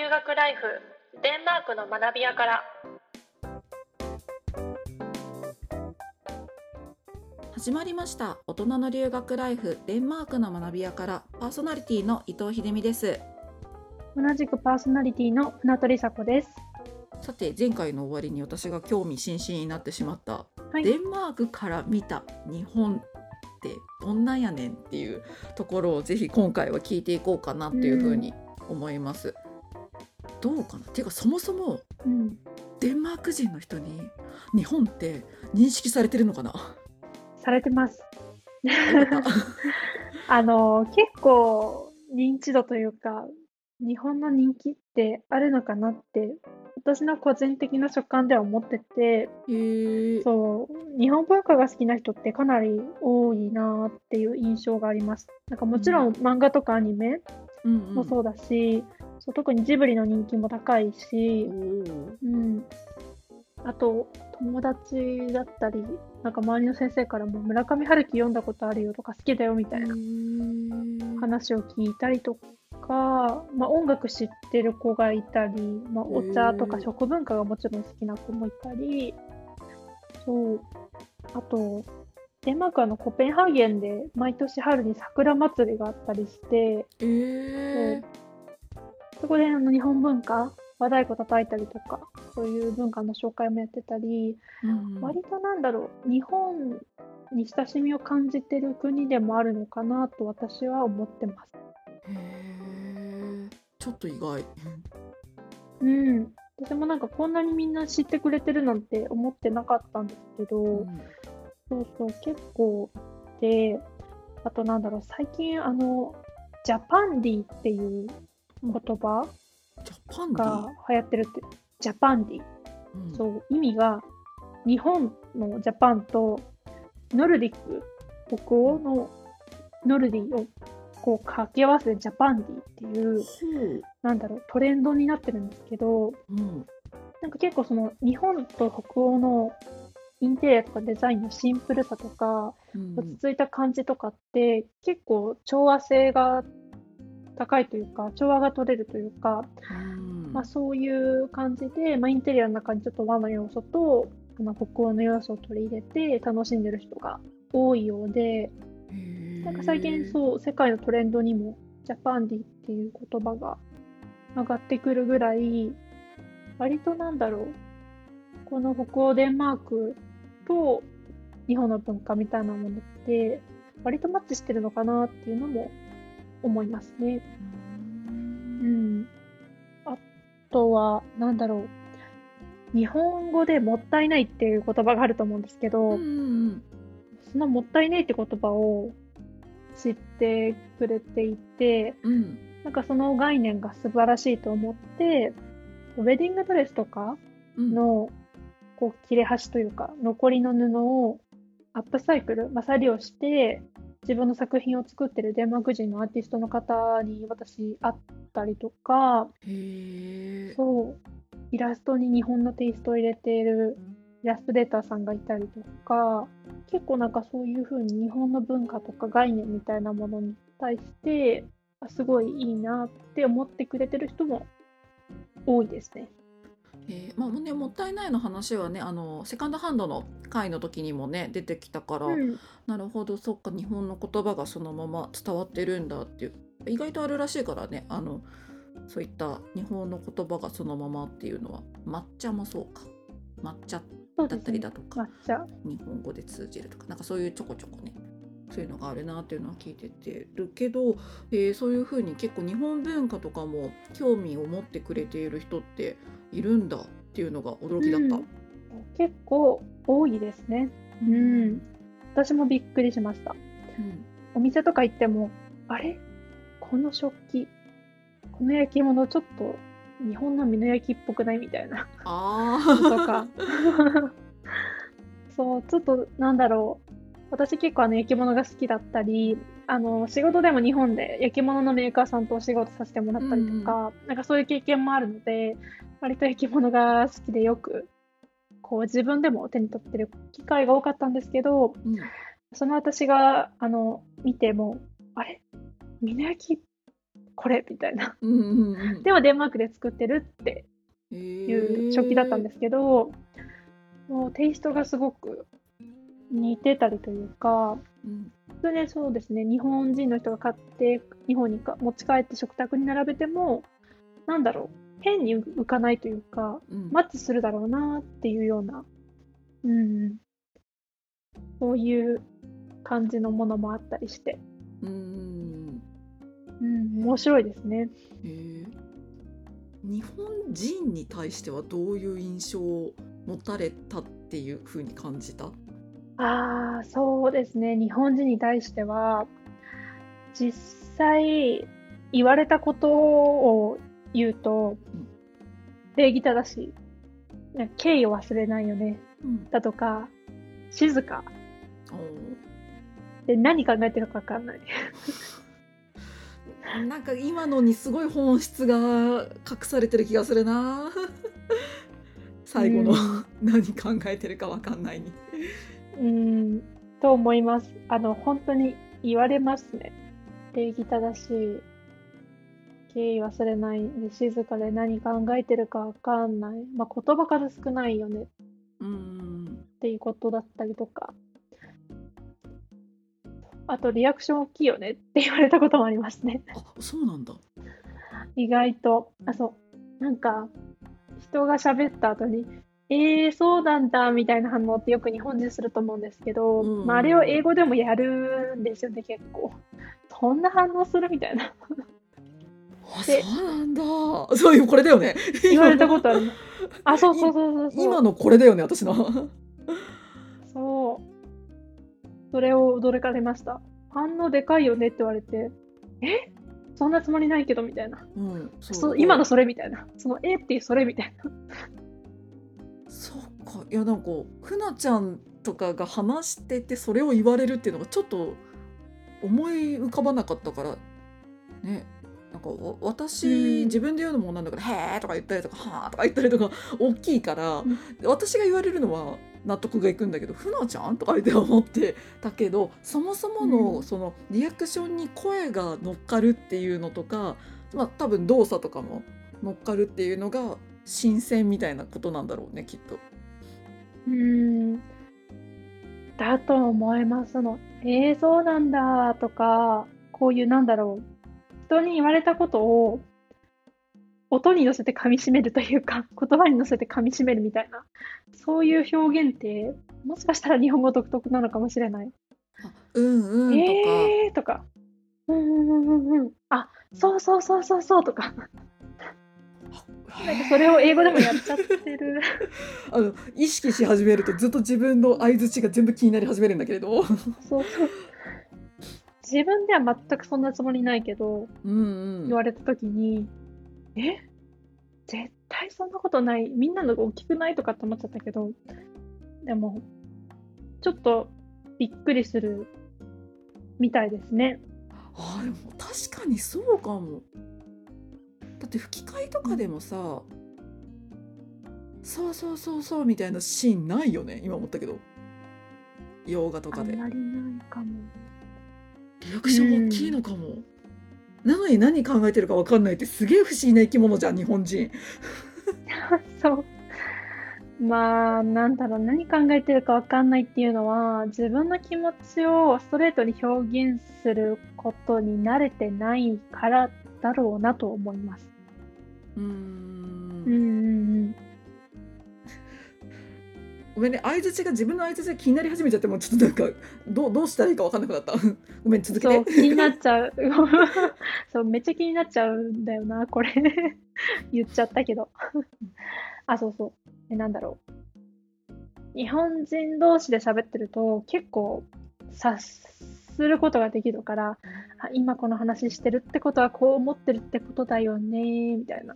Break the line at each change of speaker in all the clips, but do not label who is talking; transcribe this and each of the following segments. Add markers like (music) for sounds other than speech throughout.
留学ライフデンマークの学び屋から。
始まりました。大人の留学ライフデンマークの学び屋から。パーソナリティの伊藤秀美です。
同じくパーソナリティの船取梨子です。
さて前回の終わりに私が興味津々になってしまった、
はい。
デンマークから見た日本ってどんなんやねんっていうところをぜひ今回は聞いていこうかなっていうふうに思います、どうかな？っていうかそもそも
うん、
デンマーク人の人に日本って認識されてるのかな？
されてます。(laughs) あの結構認知度というか日本の人気ってあるのかなって私の個人的な所感では思ってて
へえ
そう日本文化が好きな人ってかなり多いなっていう印象があります。なんかもちろん漫画とかアニメ
うん
もそうだし、そう特にジブリの人気も高いし
う、ん、
うん、あと友達だったりなんか周りの先生からも村上春樹読んだことあるよとか好きだよみたいな話を聞いたりとか、まあ、音楽知ってる子がいたり、まあ、お茶とか食文化がもちろん好きな子もいたりそう。あとデンマークはあのコペンハーゲンで毎年春に桜祭りがあったりして
えー、
そこであの日本文化和太鼓叩いたりとかそういう文化の紹介もやってたり、
うん。
割となんだろう日本に親しみを感じてる国でもあるのかなと私は思ってます。
へー。ちょっと意外。
うん、私もなんかこんなにみんな知ってくれてるなんて思ってなかったんですけど、
うん。
そうそう結構であとなんだろう最近あのジャパンディっていう言葉？
ジャパンディ？
が流行ってるって。ジャパンディ。
うん。
そう意味が日本のジャパンとノルディック北欧のノルディをこう掛け合わせてジャパンディっていう
ほ
なんだろうトレンドになってるんですけど
ううん。
なんか結構その日本と北欧のインテリアとかデザインのシンプルさとか
うん。
落ち着いた感じとかって結構調和性が高いというか調和が取れるというか
うん。
まあ、そういう感じで、まあ、インテリアの中にちょっと和の要素とあの北欧の要素を取り入れて楽しんでる人が多いようで、なんか最近そう世界のトレンドにもジャパンディっていう言葉が上がってくるぐらい割となんだろうこの北欧デンマークと日本の文化みたいなものって割とマッチしてるのかなっていうのも思いますね。うん、あとは、なんだろう。日本語でもったいないっていう言葉があると思うんですけど、
うんうん
そのもったいないって言葉を知ってくれていて、
うん
なんかその概念が素晴らしいと思って、ウェディングドレスとか
うん
のこう切れ端というか、残りの布をアップサイクル、まあ、再利用して、自分の作品を作ってるデンマーク人のアーティストの方に私会ったりとか、そう、イラストに日本のテイストを入れているイラストレーターさんがいたりとか、結構なんかそういう風に日本の文化とか概念みたいなものに対して、あすごいいいなって思ってくれてる人も多いですね。
えーまあね、もったいないの話はねあのセカンドハンドの回の時にもね出てきたから、
うん、
なるほどそっか日本の言葉がそのまま伝わってるんだっていう意外とあるらしいからねあのそういった日本の言葉がそのままっていうのは抹茶もそうか抹茶だったり。だとか、
抹茶。
日本語で通じるとかなんかそういうちょこちょこねそういうのがあるなっていうのは聞いててるけど、えーそういうふうに結構日本文化とかも興味を持ってくれている人っているんだっていうのが驚きだった。
うん結構多いですね。うん私もびっくりしました。
うん
お店とか行っても、あれ？この食器、この焼き物ちょっと日本の美濃焼きっぽくないみたいな。
あ
とか。(laughs) そう、ちょっとなんだろう。私結構あの焼き物が好きだったり、あの仕事でも日本で焼き物のメーカーさんとお仕事させてもらったりとか、なんかそういう経験もあるので、割と焼き物が好きでよく、こう自分でも手に取ってる機会が多かったんですけど、
うん。
その私があの見ても、あれ？美濃焼き？これ？みたいな。
うんうんうん
でもデンマークで作ってるって
へ
いう
ー
食器だったんですけど、もうテイストがすごく似てたりというか、
うん
普通にそうですね、日本人の人が買って、日本にか持ち帰って食卓に並べても、なんだろう、変に浮かないというか、
うん。
マッチするだろうなっていうような、うん、そういう感じのものもあったりして、
うん。
うん、面白いですね。
日本人に対してはどういう印象を持たれたっていうふうに感じた？
ああ、そうですね。日本人に対しては、実際言われたことを言うと
うん、
礼儀正しい。なんか敬意を忘れないよね。
うん
だとか、静か。で、何考えてるか分かんない。(laughs)
なんか今のにすごい本質が隠されてる気がするな (laughs) 最後の
うん
何考えてるかわかんないに
うん、と思います。あの、本当に言われますね。礼儀正しい。敬意忘れないで静かで何考えてるか分かんない。まあ、言葉数少ないよね
うん
っていうことだったりとか。あと、リアクション大きいよねって言われたこともありますね。
あそうなんだ
意外と。あ、そう。なんか、人が喋った後に、えー、そうなんだみたいな反応ってよく日本人すると思うんですけど、
うんうん
まあ、あれを英語でもやるんですよね、結構。そんな反応するみたいな。
そうなんだそういうこれだよね
言われたことある。あ、そうそうそうそう。
今のこれだよね私の
そう。それを驚かれました。反応でかいよねって言われて、え？そんなつもりないけどみたいな。
うんそ
そう今のそれみたいな。そのえっていうそれみたいな。
そっかいやなんかふなちゃんとかが話しててそれを言われるっていうのがちょっと思い浮かばなかったからねなんかわ私、
うん
自分で言うのもなんだけど「へーとか言ったりとか「はーとか言ったりとか (laughs) 大きいから、
ん
私が言われるのは納得がいくんだけど「ふなちゃん?」とか言って思ってたけどそもそもの,、
うん
そのリアクションに声が乗っかるっていうのとか、まあ、多分動作とかも乗っかるっていうのが新鮮みたいなことなんだろうねきっと。
うーん。だと思いますの。えー、そうなんだとか、こういうなんだろう。人に言われたことを音に乗せて噛み締めるというか、(laughs) 言葉に乗せて噛み締めるみたいな、そういう表現って、もしかしたら日本語独特なのかもしれない。
あうんうんとか、
えーとか、うんうんうんうんうん。あ、そうそうそうそうそうとか、なんかそれを英語でもやっちゃってる。(laughs)
あの意識し始めるとずっと自分の相槌が全部気になり始めるんだけれど
そうそう。自分では全くそんなつもりないけど、
うん、うん
言われたときに、え？絶対そんなことない。みんなのが大きくないとかって思っちゃったけど、でも、ちょっとびっくりするみたいですね。
あでも確かにそうかもだって吹き替えとかでもさ、そうそうそうそうみたいなシーンないよね今思ったけど洋画と
あ
かで
んまりないかも。
リアクション大きいのかも、なのに何考えてるか分かんないってすげえ不思議な生き物じゃん日本人 (laughs)
そう。まあ、なんだろう、何考えてるかわかんないっていうのは、自分の気持ちをストレートに表現することに慣れてないからだろうなと思います。
うん。ごめんね相槌が自分の相槌が気になり始めちゃってもうちょっとなんかどうどうしたらいいか分かんなくなった (laughs) ごめん続け、て
気になっちゃう。(laughs) そう、めっちゃ気になっちゃうんだよな、これ。(laughs) 言っちゃったけど。あ、そうそう。え、なんだろう。日本人同士で喋ってると結構察することができるから、あ、今この話してるってことはこう思ってるってことだよね、みたいな。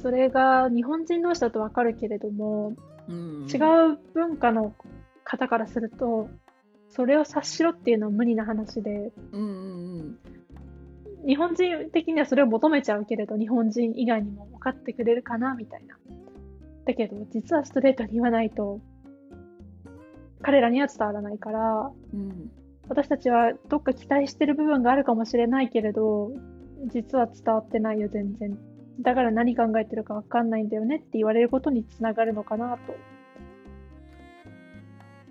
それが日本人同士だとわかるけれども、
うん
違う文化の方からすると、それを察しろっていうのは無理な話で、
うんうんうん
日本人的にはそれを求めちゃうけれど、日本人以外にも分かってくれるかなみたいな。だけど、実はストレートに言わないと、彼らには伝わらないから、
うん
私たちはどっか期待してる部分があるかもしれないけれど、実は伝わってないよ、全然。だから何考えてるかわかんないんだよねって言われることにつながるのかなと。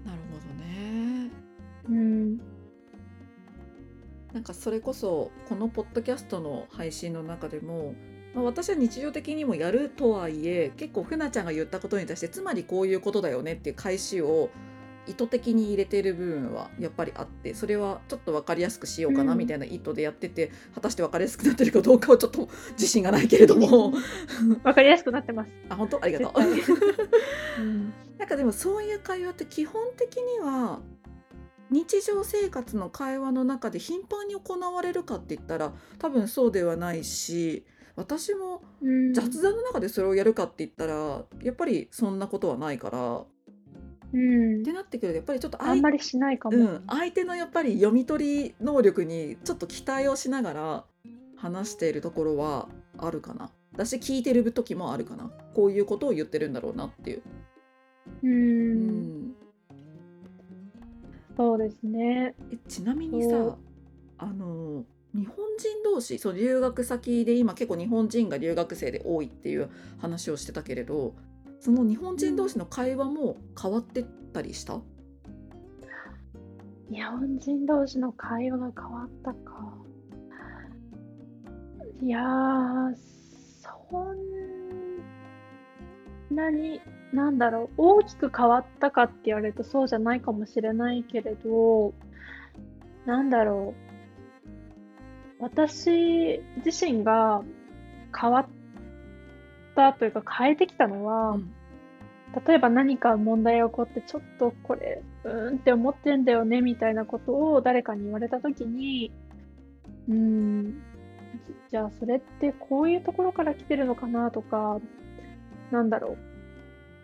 なるほどね。
うん。
なんかそれこそこのポッドキャストの配信の中でも、まあ、私は日常的にもやるとはいえ結構ふなちゃんが言ったことに対してつまりこういうことだよねっていう返しを意図的に入れてる部分はやっぱりあってそれはちょっと分かりやすくしようかな
うん
みたいな意図でやってて、果たして分かりやすくなってるかどうかはちょっと (laughs) 自信がないけれども
わかりやすくなってます。
あ本当？ありがとう。
絶 (laughs) うん。
なんかでもそういう会話って基本的には日常生活の会話の中で頻繁に行われるかって言ったら多分そうではないし私も
うん
雑談の中でそれをやるかって言ったらやっぱりそんなことはないから
うん
ってなってくるとやっぱりちょっと相
あんまりしないかも。
うん、相手のやっぱり読み取り能力にちょっと期待をしながら話しているところはあるかな。だし聞いてる時もあるかな。こういうことを言ってるんだろうなっていう。
う。
うんん
そうですね。
えちなみにさあの日本人同士そう留学先で今結構日本人が留学生で多いっていう話をしてたけれどその日本人同士の会話も変わってったりした、
日本人同士の会話が変わったか。いやー、そんなに、なんだろう、大きく変わったかって言われるとそうじゃないかもしれないけれど、なんだろう、私自身が変わったというか変えてきたのは、
うん。
例えば何か問題が起こってちょっとこれうーんって思ってんだよねみたいなことを誰かに言われた時にうーんじじゃあそれってこういうところから来てるのかなとかなんだろう。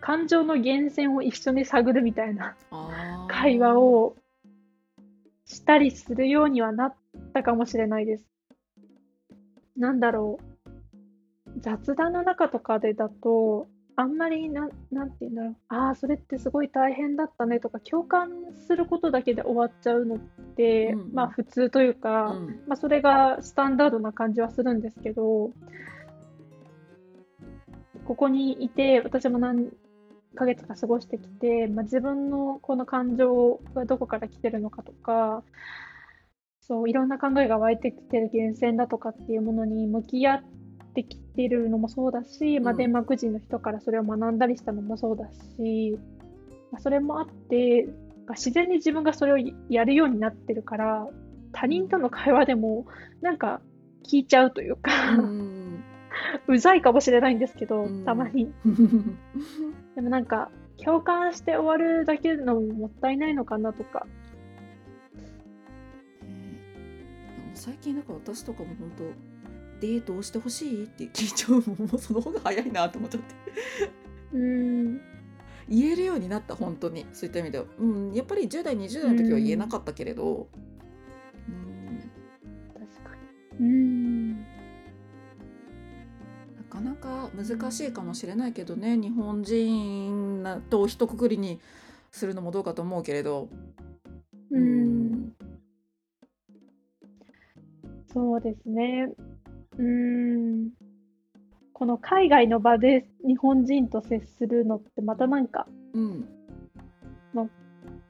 感情の源泉を一緒に探るみたいな会話をしたりするようにはなったかもしれないです。なんだろう雑談の中とかでだとあんまりなんなんて言うんだろう。ああそれってすごい大変だったねとか共感することだけで終わっちゃうのって、
うんうん。
まあ普通というか、
うん。
まあ、それがスタンダードな感じはするんですけどここにいて私も何ヶ月か過ごしてきて、まあ、自分のこの感情がどこから来てるのかとかそういろんな考えが湧いてきてる源泉だとかっていうものに向き合ってきてるのもそうだし、まあ、
うん
デンマーク人の人からそれを学んだりしたのもそうだし、まあ、それもあって自然に自分がそれをやるようになってるから他人との会話でもなんか聞いちゃうというか、(laughs)
う
ざいかもしれないんですけど、
うん
たまに。(laughs) でもなんか、共感して終わるだけのももったいないのかなとか。
最近なんか私とかも本当デートをしてほしいって聞いちゃうもんもうその方が早いなと思っちゃって
うーん。
言えるようになった本当にそういった意味では、うん、やっぱり10代20代の時は言えなかったけれど、うん、
確かに。うーん。
なかなか難しいかもしれないけどね日本人なと一括りにするのもどうかと思うけれど、
うーん。そうですね。うーん。この海外の場で日本人と接するのってまたなんか、
うん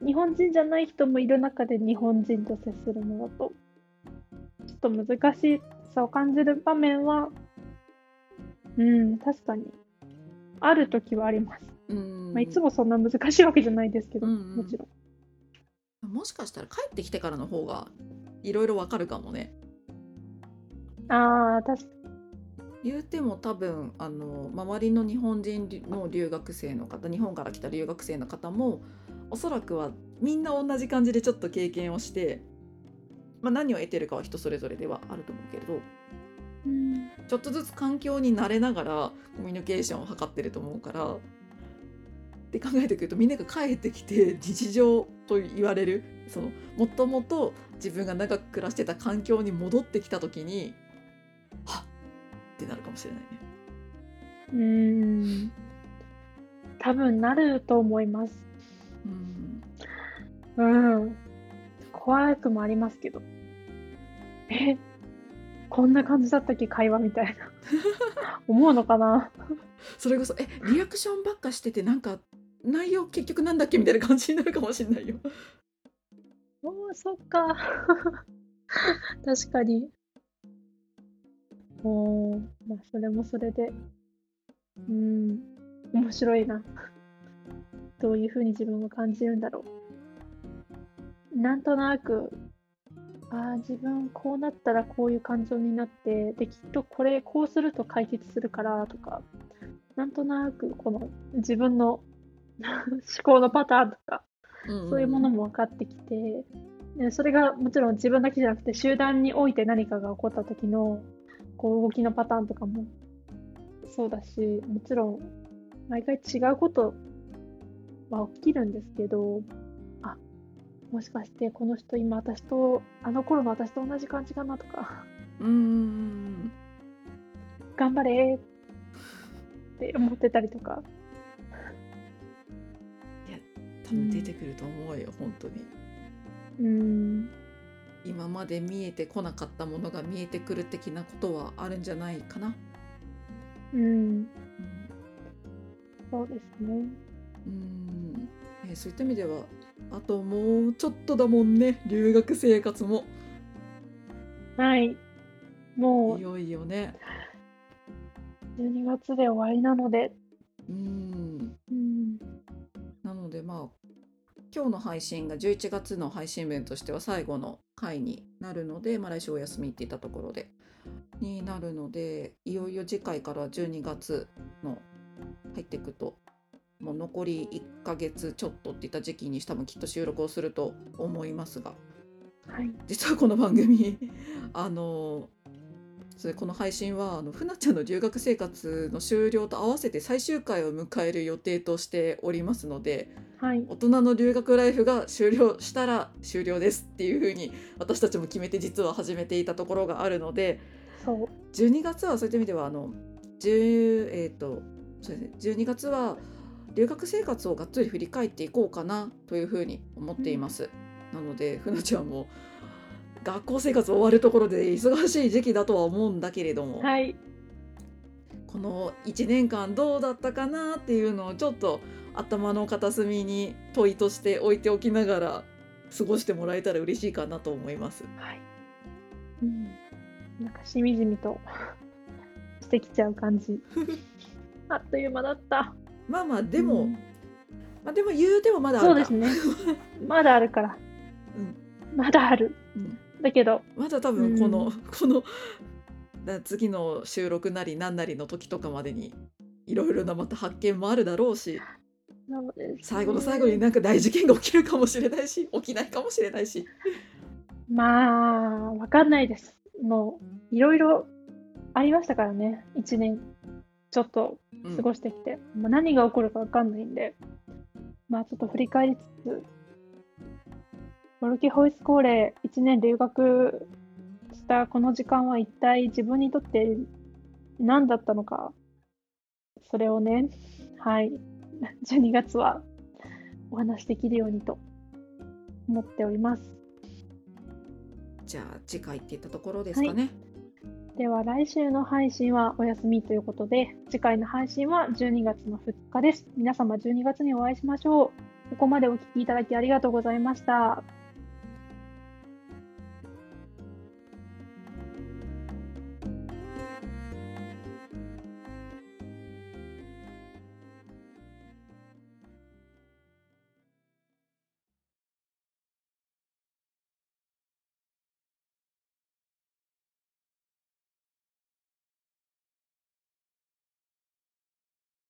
日本人じゃない人もいる中で日本人と接するのだと、ちょっと難しさを感じる場面は、うん、確かに、あるときはあります。
うん
まあ、いつもそんな難しいわけじゃないですけど、
うんうん
もちろん。
もしかしたら帰ってきてからの方がいろいろわかるかもね。
ああ、確か
言うても多分あの周りの日本人の留学生の方日本から来た留学生の方もおそらくはみんな同じ感じでちょっと経験をして、まあ、何を得てるかは人それぞれではあると思うけれど
うん。
ちょっとずつ環境に慣れながらコミュニケーションを図ってると思うからって考えてくるとみんなが帰ってきて日常と言われるそのもともと自分が長く暮らしてた環境に戻ってきた時にはっってなるかもしれないね。
うーん。多分なると思います。
うん
うん。怖くもありますけど。え、こんな感じだったっけ？会話みたいな (laughs) 思うのかな？
それこそえリアクションばっかしててなんか内容結局なんだっけみたいな感じになるかもしれないよ。
おーそっか確かにおーまあそれもそれで。うん。面白いな。(laughs) どういうふうに自分が感じるんだろう。なんとなくああ自分こうなったらこういう感情になってできっとこれこうすると解決するからとか。なんとなくこの自分の (laughs) 思考のパターンとかそういうものも分かってきて、でそれがもちろん自分だけじゃなくて集団において何かが起こった時のこう動きのパターンとかも。そうだしもちろん毎回違うことは起きるんですけどあもしかしてこの人今私とあの頃の私と同じ感じかなとか。
うんうん
頑張れって思ってたりとか。
多分出てくると思うよ本当に。
うん
今まで見えてこなかったものが見えてくる的なことはあるんじゃないかな。
うん。そうですね。
うん。えーそういった意味ではあともうちょっとだもんね。留学生活も。
はい。も
いよいよね。
う12月で終わりなので。
うん今日の配信が11月の配信分としては最後の回になるので、まあ、来週お休みって言ったところでになるのでいよいよ次回から12月の入っていくともう残り1ヶ月ちょっとっていった時期に多分きっと収録をすると思いますが
はい。
実はこの番組あのそれこの配信はあのふなちゃんの留学生活の終了と合わせて最終回を迎える予定としておりますので
はい。
大人の留学ライフが終了したら終了ですっていう風に私たちも決めて実は始めていたところがあるので
そう。
12月はそういった意味ではあの10えっ、とそうですね12月は留学生活をがっつり振り返っていこうかなという風に思っています。なのでふなちゃんも学校生活終わるところで忙しい時期だとは思うんだけれども、
はい
この1年間どうだったかなっていうのをちょっと頭の片隅に問いとして置いておきながら過ごしてもらえたら嬉しいかなと思います。
はい。うん。なんかしみじみと (laughs) してきちゃう感じ。(laughs) あっという間だった。
まあまあでも、
うん
まあでも言うてもまだあるか
そうですね。(laughs) まだあるから。
うん
まだある。
うん
だけど、
まだ多分この、
うん
このだ次の収録なり何なりの時とかまでにいろいろなまた発見もあるだろうし
ね
最後の最後になんか大事件が起きるかもしれないし起きないかもしれないし。
まあ、わかんないです。もう、いろいろありましたからね。一年ちょっと
うん
過ごしてきて。まあ、何が起こるかわかんないんで、まあちょっと振り返りつつ、ボルキホイスコーレ1年留学したこの時間は一体自分にとって何だったのか、それをね、はい、(laughs) 12月はお話しできるようにと思っております。
じゃあ次回っていったところですかね。
では来週の配信はお休みということで、次回の配信は12月の2日です。皆様12月にお会いしましょう。ここまでお聞きいただきありがとうございました。